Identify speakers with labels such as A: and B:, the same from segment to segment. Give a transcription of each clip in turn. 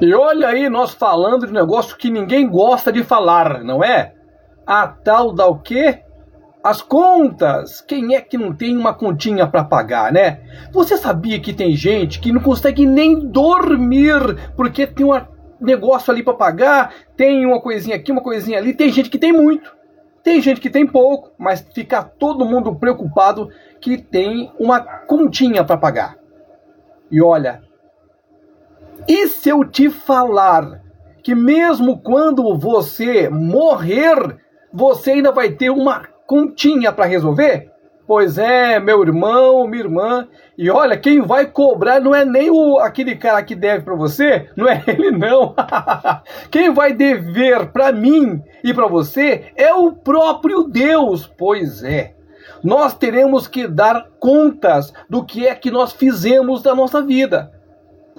A: E olha aí nós falando de um negócio que ninguém gosta de falar, não é? A tal da o quê? As contas. Quem é que não tem uma continha para pagar, né? Você sabia que tem gente que não consegue nem dormir porque tem um negócio ali para pagar, tem uma coisinha aqui, uma coisinha ali. Tem gente que tem muito. Tem gente que tem pouco, mas fica todo mundo preocupado que tem uma continha para pagar. E olha, e se eu te falar que mesmo quando você morrer, você ainda vai ter uma continha para resolver? Pois é, meu irmão, minha irmã. E olha, quem vai cobrar não é nem o, aquele cara que deve para você, não é ele não. quem vai dever para mim e para você é o próprio Deus. Pois é. Nós teremos que dar contas do que é que nós fizemos da nossa vida.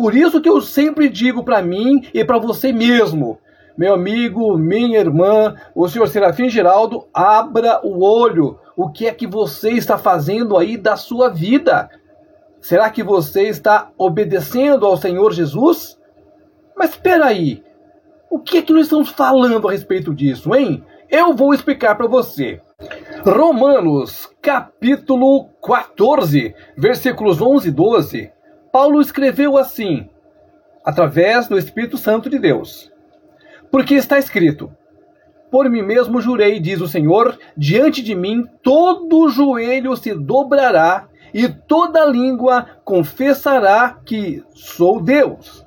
A: Por isso que eu sempre digo para mim e para você mesmo, meu amigo, minha irmã, o senhor Serafim Geraldo, abra o olho. O que é que você está fazendo aí da sua vida? Será que você está obedecendo ao Senhor Jesus? Mas espera aí. O que é que nós estamos falando a respeito disso, hein? Eu vou explicar para você. Romanos, capítulo 14, versículos 11 e 12. Paulo escreveu assim, através do Espírito Santo de Deus. Porque está escrito: Por mim mesmo jurei, diz o Senhor, diante de mim todo joelho se dobrará e toda língua confessará que sou Deus.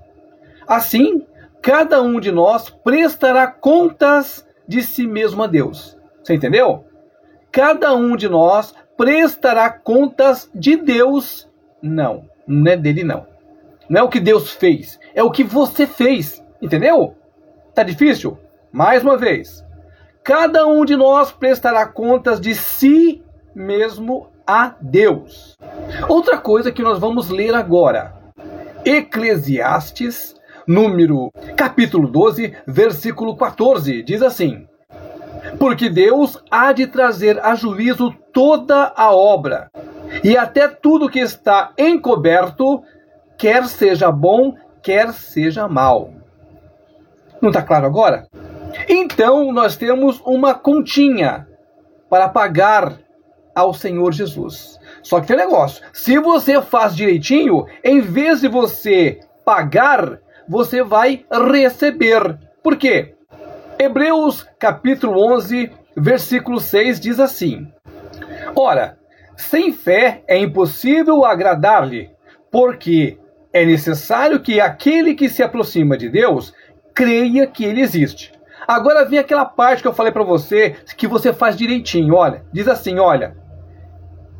A: Assim, cada um de nós prestará contas de si mesmo a Deus. Você entendeu? Cada um de nós prestará contas de Deus. Não, não é dele não. Não é o que Deus fez, é o que você fez. Entendeu? Tá difícil? Mais uma vez. Cada um de nós prestará contas de si mesmo a Deus. Outra coisa que nós vamos ler agora. Eclesiastes, número capítulo 12, versículo 14, diz assim: Porque Deus há de trazer a juízo toda a obra, e até tudo que está encoberto, quer seja bom, quer seja mal. Não está claro agora? Então nós temos uma continha para pagar ao Senhor Jesus. Só que tem um negócio: se você faz direitinho, em vez de você pagar, você vai receber. Por quê? Hebreus capítulo 11, versículo 6 diz assim: Ora, sem fé é impossível agradar-lhe, porque é necessário que aquele que se aproxima de Deus creia que ele existe. Agora vem aquela parte que eu falei para você, que você faz direitinho. Olha, diz assim, olha.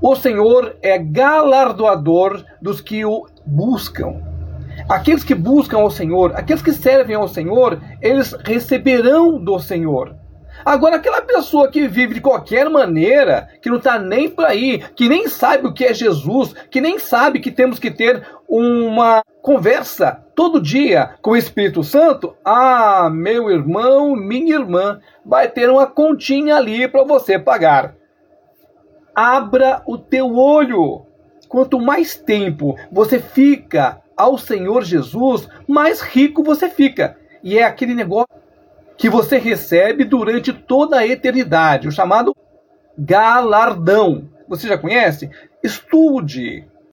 A: O Senhor é galardoador dos que o buscam. Aqueles que buscam ao Senhor, aqueles que servem ao Senhor, eles receberão do Senhor. Agora, aquela pessoa que vive de qualquer maneira, que não está nem por aí, que nem sabe o que é Jesus, que nem sabe que temos que ter uma conversa todo dia com o Espírito Santo, ah, meu irmão, minha irmã, vai ter uma continha ali para você pagar. Abra o teu olho. Quanto mais tempo você fica ao Senhor Jesus, mais rico você fica. E é aquele negócio que você recebe durante toda a eternidade, o chamado galardão. Você já conhece? Estude,